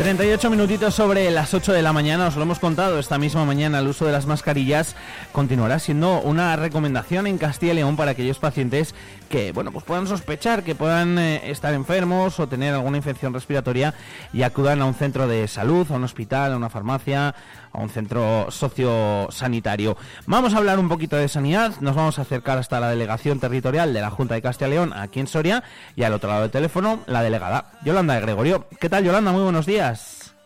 38 minutitos sobre las 8 de la mañana, os lo hemos contado esta misma mañana, el uso de las mascarillas continuará siendo una recomendación en Castilla y León para aquellos pacientes que, bueno, pues puedan sospechar que puedan eh, estar enfermos o tener alguna infección respiratoria y acudan a un centro de salud, a un hospital, a una farmacia, a un centro sociosanitario. Vamos a hablar un poquito de sanidad, nos vamos a acercar hasta la delegación territorial de la Junta de Castilla y León aquí en Soria y al otro lado del teléfono la delegada Yolanda de Gregorio. ¿Qué tal Yolanda? Muy buenos días.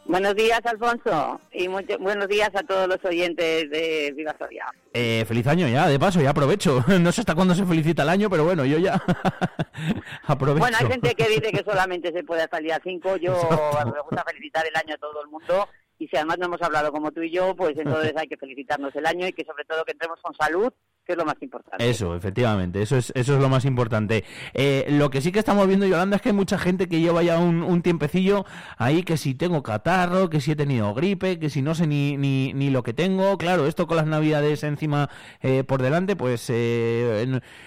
Buenos días, Alfonso, y buenos días a todos los oyentes de Viva Soria. Eh, feliz año ya, de paso, ya aprovecho. No sé hasta cuándo se felicita el año, pero bueno, yo ya aprovecho. Bueno, hay gente que dice que solamente se puede hasta el día 5. Yo me gusta felicitar el año a todo el mundo y si además no hemos hablado como tú y yo, pues entonces hay que felicitarnos el año y que sobre todo que entremos con salud que es lo más importante. Eso, efectivamente, eso es, eso es lo más importante. Eh, lo que sí que estamos viendo, Yolanda, es que hay mucha gente que lleva ya un, tiempecillo ahí, que si tengo catarro, que si he tenido gripe, que si no sé ni, ni, ni lo que tengo. Claro, esto con las navidades encima eh, por delante, pues eh,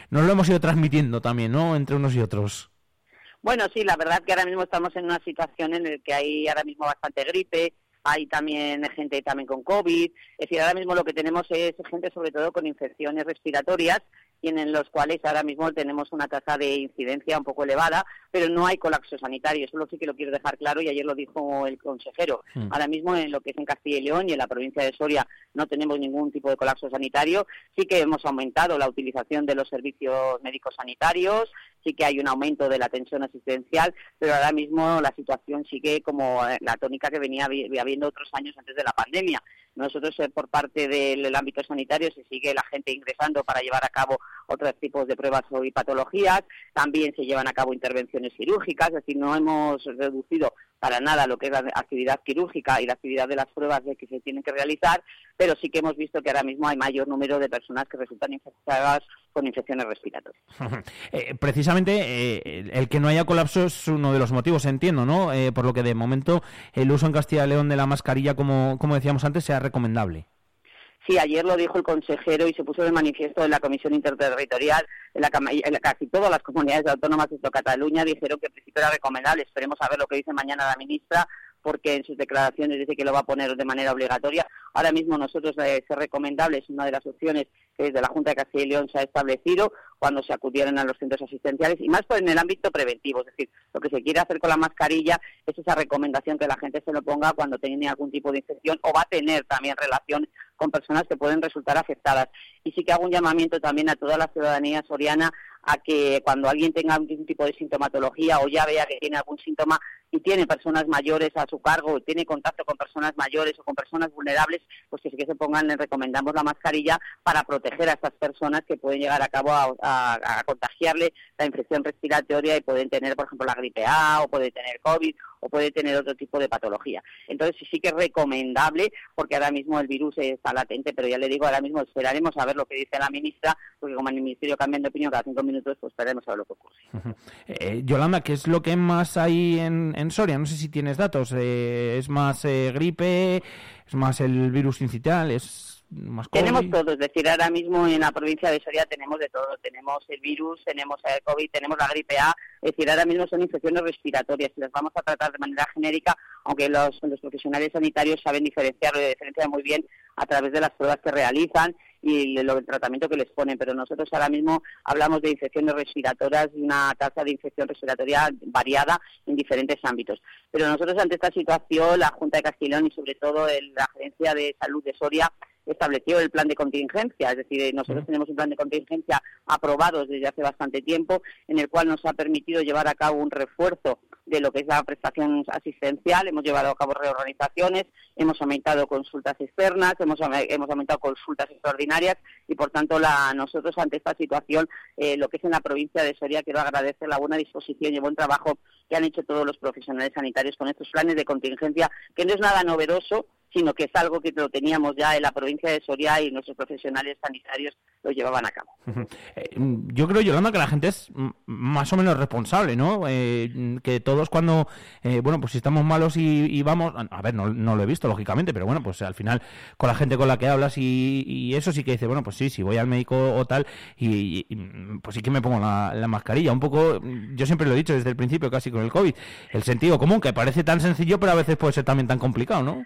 nos lo hemos ido transmitiendo también, ¿no? Entre unos y otros. Bueno, sí, la verdad que ahora mismo estamos en una situación en la que hay ahora mismo bastante gripe, hay también gente también con COVID. Es decir, ahora mismo lo que tenemos es gente sobre todo con infecciones respiratorias y en los cuales ahora mismo tenemos una tasa de incidencia un poco elevada, pero no hay colapso sanitario. Eso sí que lo quiero dejar claro y ayer lo dijo el consejero. Mm. Ahora mismo en lo que es en Castilla y León y en la provincia de Soria no tenemos ningún tipo de colapso sanitario. Sí que hemos aumentado la utilización de los servicios médicos sanitarios, sí que hay un aumento de la atención asistencial, pero ahora mismo la situación sigue como eh, la tónica que venía habiendo otros años antes de la pandemia. Nosotros, eh, por parte del ámbito sanitario, se sigue la gente ingresando para llevar a cabo otros tipos de pruebas y patologías. También se llevan a cabo intervenciones quirúrgicas, es decir, no hemos reducido para nada lo que es la actividad quirúrgica y la actividad de las pruebas de que se tienen que realizar, pero sí que hemos visto que ahora mismo hay mayor número de personas que resultan infectadas con infecciones respiratorias. Eh, precisamente eh, el que no haya colapso es uno de los motivos, entiendo, ¿no? Eh, por lo que de momento el uso en Castilla y León de la mascarilla, como, como decíamos antes, sea recomendable. Sí, ayer lo dijo el consejero y se puso de manifiesto en la Comisión Interterritorial, casi todas las comunidades autónomas de Cataluña dijeron que en principio era recomendable. Esperemos a ver lo que dice mañana la ministra, porque en sus declaraciones dice que lo va a poner de manera obligatoria. Ahora mismo nosotros eh, ser recomendable es una de las opciones que desde la Junta de Castilla y León se ha establecido cuando se acudieron a los centros asistenciales y más por en el ámbito preventivo, es decir, lo que se quiere hacer con la mascarilla es esa recomendación que la gente se lo ponga cuando tiene algún tipo de infección o va a tener también relación con personas que pueden resultar afectadas. Y sí que hago un llamamiento también a toda la ciudadanía soriana a que cuando alguien tenga algún tipo de sintomatología o ya vea que tiene algún síntoma y tiene personas mayores a su cargo, tiene contacto con personas mayores o con personas vulnerables, pues que sí que se pongan, les recomendamos la mascarilla para proteger a estas personas que pueden llegar a cabo a, contagiarle la infección respiratoria y pueden tener, por ejemplo, la gripe A o pueden tener COVID o puede tener otro tipo de patología. Entonces sí que es recomendable porque ahora mismo el virus está latente, pero ya le digo, ahora mismo esperaremos a ver lo que dice la ministra, porque como el ministerio cambia de opinión cada cinco minutos, pues esperaremos a ver lo que ocurre. Eh, Yolanda, ¿qué es lo que más hay en, en Soria? No sé si tienes datos. Eh, ¿Es más eh, gripe? ¿Es más el virus incital? ¿Es tenemos todo, es decir, ahora mismo en la provincia de Soria tenemos de todo, tenemos el virus, tenemos el COVID, tenemos la gripe A, es decir, ahora mismo son infecciones respiratorias y las vamos a tratar de manera genérica, aunque los, los profesionales sanitarios saben diferenciarlo y diferenciar muy bien a través de las pruebas que realizan y el tratamiento que les ponen, pero nosotros ahora mismo hablamos de infecciones respiratorias y una tasa de infección respiratoria variada en diferentes ámbitos. Pero nosotros ante esta situación, la Junta de Castellón y sobre todo la Agencia de Salud de Soria estableció el plan de contingencia, es decir, nosotros tenemos un plan de contingencia aprobado desde hace bastante tiempo, en el cual nos ha permitido llevar a cabo un refuerzo de lo que es la prestación asistencial, hemos llevado a cabo reorganizaciones, hemos aumentado consultas externas, hemos, hemos aumentado consultas extraordinarias y, por tanto, nosotros ante esta situación, eh, lo que es en la provincia de Soria, quiero agradecer la buena disposición y buen trabajo que han hecho todos los profesionales sanitarios con estos planes de contingencia, que no es nada novedoso, sino que es algo que lo teníamos ya en la provincia de Soria y nuestros profesionales sanitarios lo llevaban a cabo. Eh, yo creo, Yolanda, que la gente es más o menos responsable, ¿no? Eh, que todos cuando, eh, bueno, pues si estamos malos y, vamos, a ver, no, lo he visto, lógicamente, pero bueno, pues al final con la gente con la que hablas y, eso sí que dice, bueno, pues sí, si voy al médico o tal, y, pues sí que me pongo la, la, mascarilla. Un poco, yo siempre lo he dicho desde el principio, casi con el COVID, el sentido común, que parece tan sencillo, pero a veces puede ser también tan complicado, ¿no?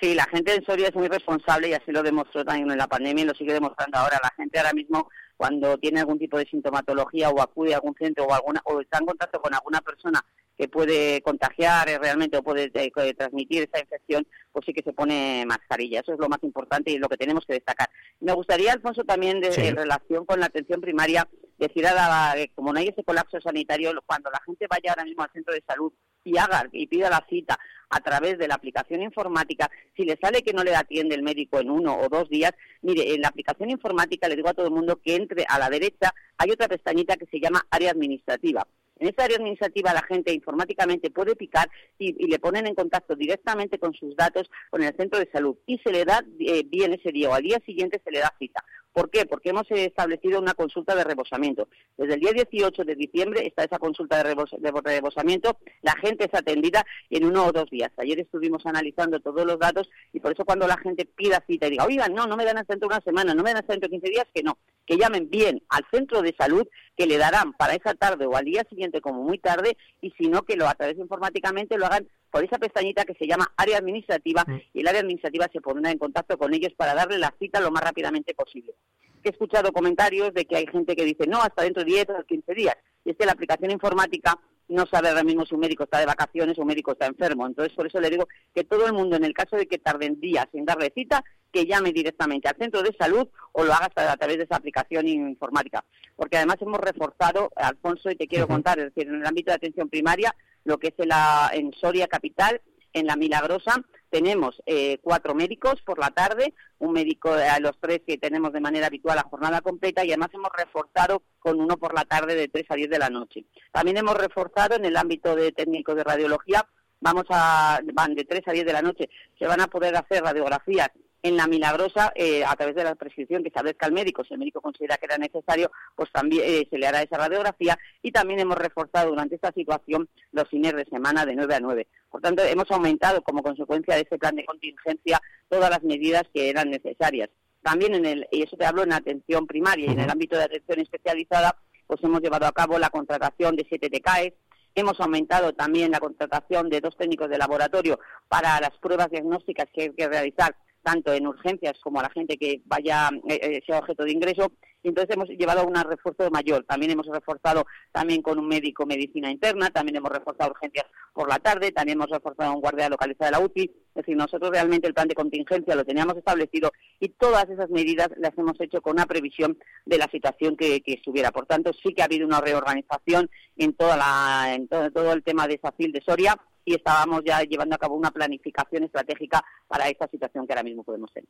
Sí, la gente en Soria es muy responsable y así lo demostró también en la pandemia y lo sigue demostrando ahora. La gente ahora mismo cuando tiene algún tipo de sintomatología o acude a algún centro o alguna o está en contacto con alguna persona que puede contagiar realmente o puede eh, transmitir esa infección, pues sí que se pone mascarilla. Eso es lo más importante y lo que tenemos que destacar. Me gustaría, Alfonso, también de, en relación con la atención primaria, decir a la, como no hay ese colapso sanitario, cuando la gente vaya ahora mismo al centro de salud y haga y pida la cita a través de la aplicación informática, si le sale que no le atiende el médico en uno o dos días, mire, en la aplicación informática le digo a todo el mundo que entre a la derecha, hay otra pestañita que se llama área administrativa. En esta área administrativa la gente informáticamente puede picar y, le ponen en contacto directamente con sus datos con el centro de salud y se le da eh, bien ese día o al día siguiente se le da cita. ¿Por qué? Porque hemos establecido una consulta de rebosamiento. Desde el día 18 de diciembre está esa consulta de, rebosamiento, la gente es atendida en uno o dos días. Ayer estuvimos analizando todos los datos y por eso cuando la gente pida cita y diga, oigan, no, no me dan hasta dentro de una semana, no me dan hasta dentro de 15 días, que no, que llamen bien al centro de salud que le darán para esa tarde o al día siguiente como muy tarde y si no que lo a través informáticamente lo hagan por esa pestañita que se llama área administrativa mm. y el área administrativa se pondrá en contacto con ellos para darle la cita lo más rápidamente posible. He escuchado comentarios de que hay gente que dice no, hasta dentro de 10 o 15 días. Y es que la aplicación informática no sabe ahora mismo si un médico está de vacaciones o un médico está enfermo. Entonces, por eso le digo que todo el mundo, en el caso de que tarden días en darle cita, que llame directamente al centro de salud o lo haga a través de esa aplicación informática. Porque además hemos reforzado, Alfonso, y te quiero contar, es decir, en el ámbito de atención primaria, lo que es la, en Soria Capital, en La Milagrosa, tenemos eh, cuatro médicos por la tarde, un médico a los tres que tenemos de manera habitual a jornada completa y además hemos reforzado con uno por la tarde de 3 a 10 de la noche. También hemos reforzado en el ámbito de técnicos de radiología, vamos a, van de 3 a 10 de la noche, se van a poder hacer radiografías en la milagrosa, eh, a través de la prescripción que establezca el médico, si el médico considera que era necesario, pues también eh, se le hará esa radiografía y también hemos reforzado durante esta situación los fines de semana de 9 a 9. Por tanto, hemos aumentado como consecuencia de ese plan de contingencia todas las medidas que eran necesarias. También en el, y eso te hablo en atención primaria y en el ámbito de atención especializada, pues hemos llevado a cabo la contratación de siete TKEs, Hemos aumentado también la contratación de dos técnicos de laboratorio para las pruebas diagnósticas que hay que realizar tanto en urgencias como a la gente que vaya eh, eh, sea objeto de ingreso entonces hemos llevado un refuerzo mayor. También hemos reforzado también con un médico medicina interna, también hemos reforzado urgencias por la tarde, también hemos reforzado un guardia localizada de la UCI. Es decir, nosotros realmente el plan de contingencia lo teníamos establecido y todas esas medidas las hemos hecho con una previsión de la situación que, estuviera. Por tanto, sí que ha habido una reorganización en, toda la, en todo, todo el tema de SACIL de Soria y estábamos ya llevando a cabo una planificación estratégica para esta situación que ahora mismo podemos tener.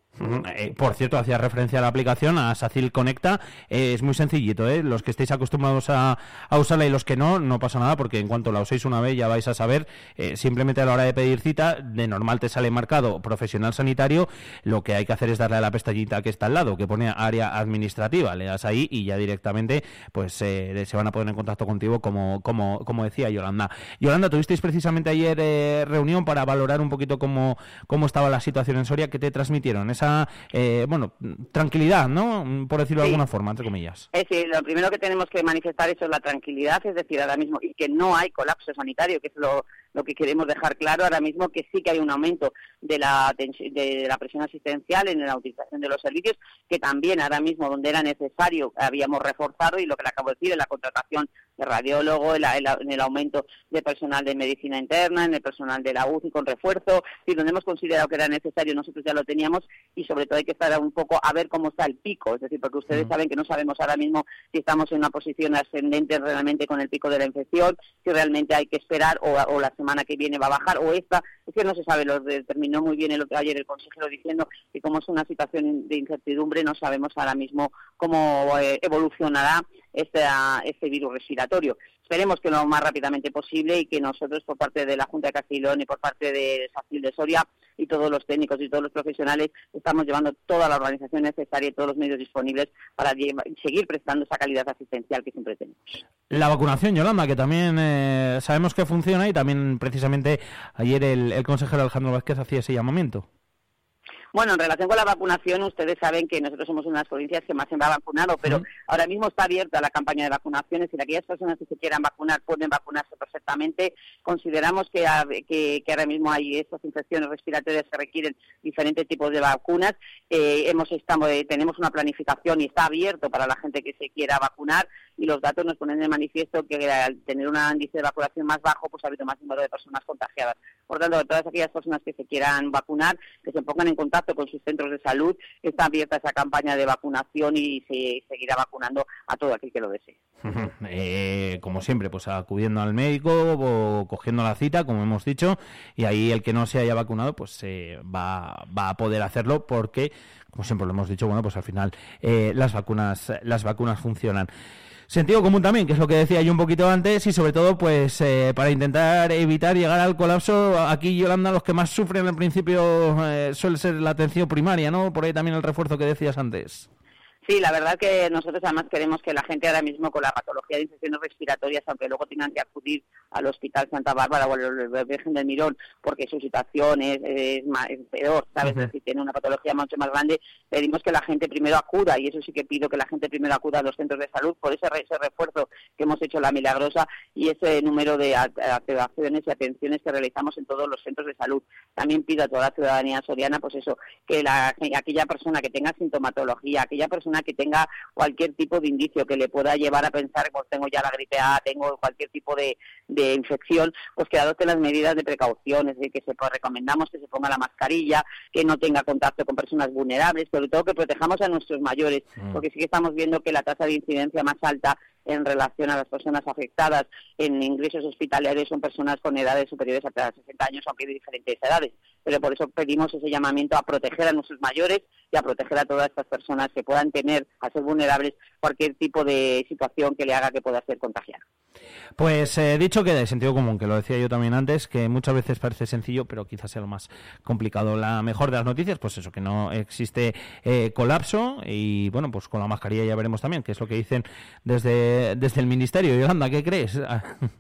Eh, por cierto, hacía referencia a la aplicación, a SACIL Conecta. Eh, es muy sencillito, ¿eh? Los que estéis acostumbrados a, usarla y los que no, no pasa nada porque en cuanto la uséis una vez ya vais a saber, eh, simplemente a la hora de pedir cita, de normal te sale marcado profesional sanitario, lo que hay que hacer es darle a la pestañita que está al lado, que pone área administrativa, le das ahí y ya directamente pues se van a poner en contacto contigo como, como, como decía Yolanda. Yolanda, tuvisteis precisamente ayer reunión para valorar un poquito cómo, cómo estaba la situación en Soria, que te transmitieron? Esa, eh, bueno, tranquilidad, ¿no? Por decirlo de alguna forma, entre comillas. Es decir, lo primero que tenemos que manifestar eso es la tranquilidad, es decir, ahora mismo, y que no hay colapso sanitario, que es lo, lo que queremos dejar claro ahora mismo que sí que hay un aumento de la, de la presión asistencial en la utilización de los servicios, que también ahora mismo donde era necesario habíamos reforzado y lo que le acabo de decir en la contratación de radiólogo, en, el aumento de personal de medicina interna, en el personal de la UCI con refuerzo, y donde hemos considerado que era necesario nosotros ya lo teníamos y sobre todo hay que estar un poco a ver cómo está el pico, es decir, porque ustedes saben que no sabemos ahora mismo si estamos en una posición ascendente realmente con el pico de la infección, si realmente hay que esperar o, o la semana que viene va a bajar o esta, es que no se sabe, lo determinó muy bien el, ayer el consejero diciendo que como es una situación de incertidumbre no sabemos ahora mismo cómo eh, evolucionará este, virus respiratorio. Esperemos que lo más rápidamente posible y que nosotros por parte de la Junta de Castellón y por parte de Sacil de Soria y todos los técnicos y todos los profesionales estamos llevando toda la organización necesaria y todos los medios disponibles para seguir prestando esa calidad asistencial que siempre tenemos. La vacunación, Yolanda, que también eh, sabemos que funciona y también precisamente ayer el, el consejero Alejandro Vázquez hacía ese llamamiento. Bueno, en relación con la vacunación, ustedes saben que nosotros somos una de las provincias que más se ha vacunado, pero ahora mismo está abierta la campaña de vacunaciones y aquellas personas que se quieran vacunar pueden vacunarse perfectamente. Consideramos que, que, ahora mismo hay estas infecciones respiratorias que requieren diferentes tipos de vacunas. Eh, hemos estamos, eh, tenemos una planificación y está abierto para la gente que se quiera vacunar y los datos nos ponen de manifiesto que al tener un índice de vacunación más bajo, pues ha habido más número de personas contagiadas. Por tanto, todas aquellas personas que se quieran vacunar, que se pongan en contacto con sus centros de salud, está abierta esa campaña de vacunación y se seguirá vacunando a todo aquel que lo desee. Eh, como siempre, pues acudiendo al médico o cogiendo la cita, como hemos dicho, y ahí el que no se haya vacunado, pues eh, va, va a poder hacerlo porque, como siempre lo hemos dicho, bueno, pues al final eh, las vacunas las vacunas funcionan. Sentido común también, que es lo que decía yo un poquito antes, y sobre todo, pues eh, para intentar evitar llegar al colapso, aquí Yolanda, los que más sufren al principio eh, suele ser la atención primaria, ¿no? Por ahí también el refuerzo que decías antes. Sí, la verdad que nosotros además queremos que la gente ahora mismo con la patología de infecciones respiratorias, aunque luego tengan que acudir al Hospital Santa Bárbara o al Virgen del Mirón, porque su situación es, peor, ¿sabes? Si tiene una patología mucho más grande, pedimos que la gente primero acuda, y eso sí que pido que la gente primero acuda a los centros de salud por ese, ese refuerzo que hemos hecho la Milagrosa y ese número de activaciones y atenciones que realizamos en todos los centros de salud. También pido a toda la ciudadanía soriana, pues eso, que la, aquella persona que tenga sintomatología, aquella persona que tenga cualquier tipo de indicio que le pueda llevar a pensar, pues tengo ya la gripe A, tengo cualquier tipo de, infección, pues que adopte las medidas de precaución, es decir, que se pues, recomendamos que se ponga la mascarilla, que no tenga contacto con personas vulnerables, sobre todo que protejamos a nuestros mayores, mm. porque sí que estamos viendo que la tasa de incidencia más alta en relación a las personas afectadas en ingresos hospitalarios son personas con edades superiores a 60 años, aunque de diferentes edades. Pero por eso pedimos ese llamamiento a proteger a nuestros mayores y a proteger a todas estas personas que puedan tener, a ser vulnerables, cualquier tipo de situación que le haga que pueda ser contagiada. Pues eh, dicho que de sentido común, que lo decía yo también antes, que muchas veces parece sencillo, pero quizás sea lo más complicado. La mejor de las noticias, pues eso, que no existe eh, colapso y bueno, pues con la mascarilla ya veremos también, que es lo que dicen desde, desde el Ministerio. Yolanda, ¿qué crees?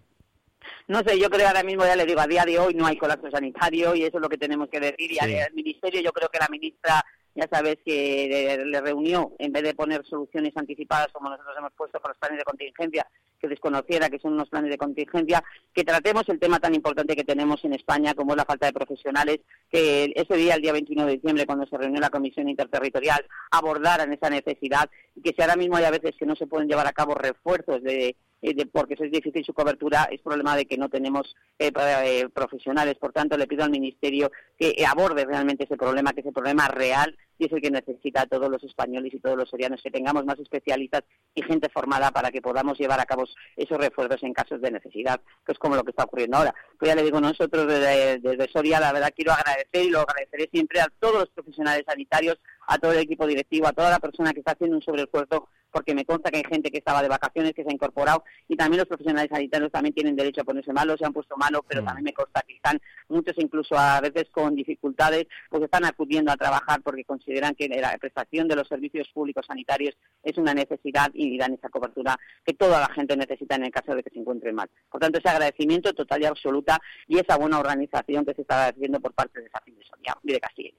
No sé, yo creo ahora mismo, ya le digo, a día de hoy no hay colapso sanitario y eso es lo que tenemos que decir. Y al Ministerio yo creo que la ministra ya sabes que le, reunió, en vez de poner soluciones anticipadas como nosotros hemos puesto con los planes de contingencia, que desconociera que son unos planes de contingencia, que tratemos el tema tan importante que tenemos en España como es la falta de profesionales, que ese día, el día 21 de diciembre, cuando se reunió la Comisión Interterritorial, abordaran esa necesidad y que si ahora mismo hay a veces que no se pueden llevar a cabo refuerzos de eh, porque es difícil su cobertura, es problema de que no tenemos eh, eh, profesionales. Por tanto, le pido al Ministerio que aborde realmente ese problema, que ese problema real y es el que necesita a todos los españoles y todos los sorianos, que tengamos más especialistas y gente formada para que podamos llevar a cabo esos refuerzos en casos de necesidad, que es como lo que está ocurriendo ahora. Pues ya le digo, nosotros desde, desde Soria, la verdad, quiero agradecer y lo agradeceré siempre a todos los profesionales sanitarios, a todo el equipo directivo, a toda la persona que está haciendo un sobreesfuerzo porque me consta que hay gente que estaba de vacaciones, que se ha incorporado, y también los profesionales sanitarios también tienen derecho a ponerse malos, se han puesto malos, pero mm. también me consta que están muchos incluso a veces con dificultades, pues están acudiendo a trabajar porque consideran que la prestación de los servicios públicos sanitarios es una necesidad y dan esa cobertura que toda la gente necesita en el caso de que se encuentre mal. Por tanto, ese agradecimiento total y absoluta y esa buena organización que se está haciendo por parte de esa de Sonia y de Castilla.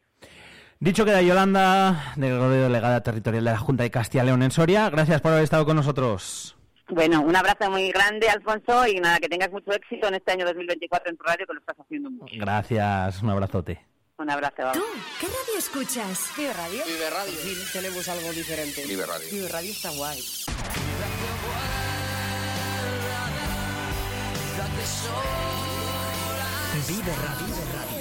Dicho queda Yolanda, delegada territorial de la Junta de Castilla y León en Soria, gracias por haber estado con nosotros. Bueno, un abrazo muy grande, Alfonso, y nada, que tengas mucho éxito en este año 2024 en tu radio, que lo estás haciendo mucho. Gracias, un abrazote. Un abrazo. Vamos. ¿Tú qué radio escuchas? Vive Radio. Vive Radio. Sí, tenemos algo diferente. Vive Radio. Vive Radio está guay. Vive Radio. Vive Radio.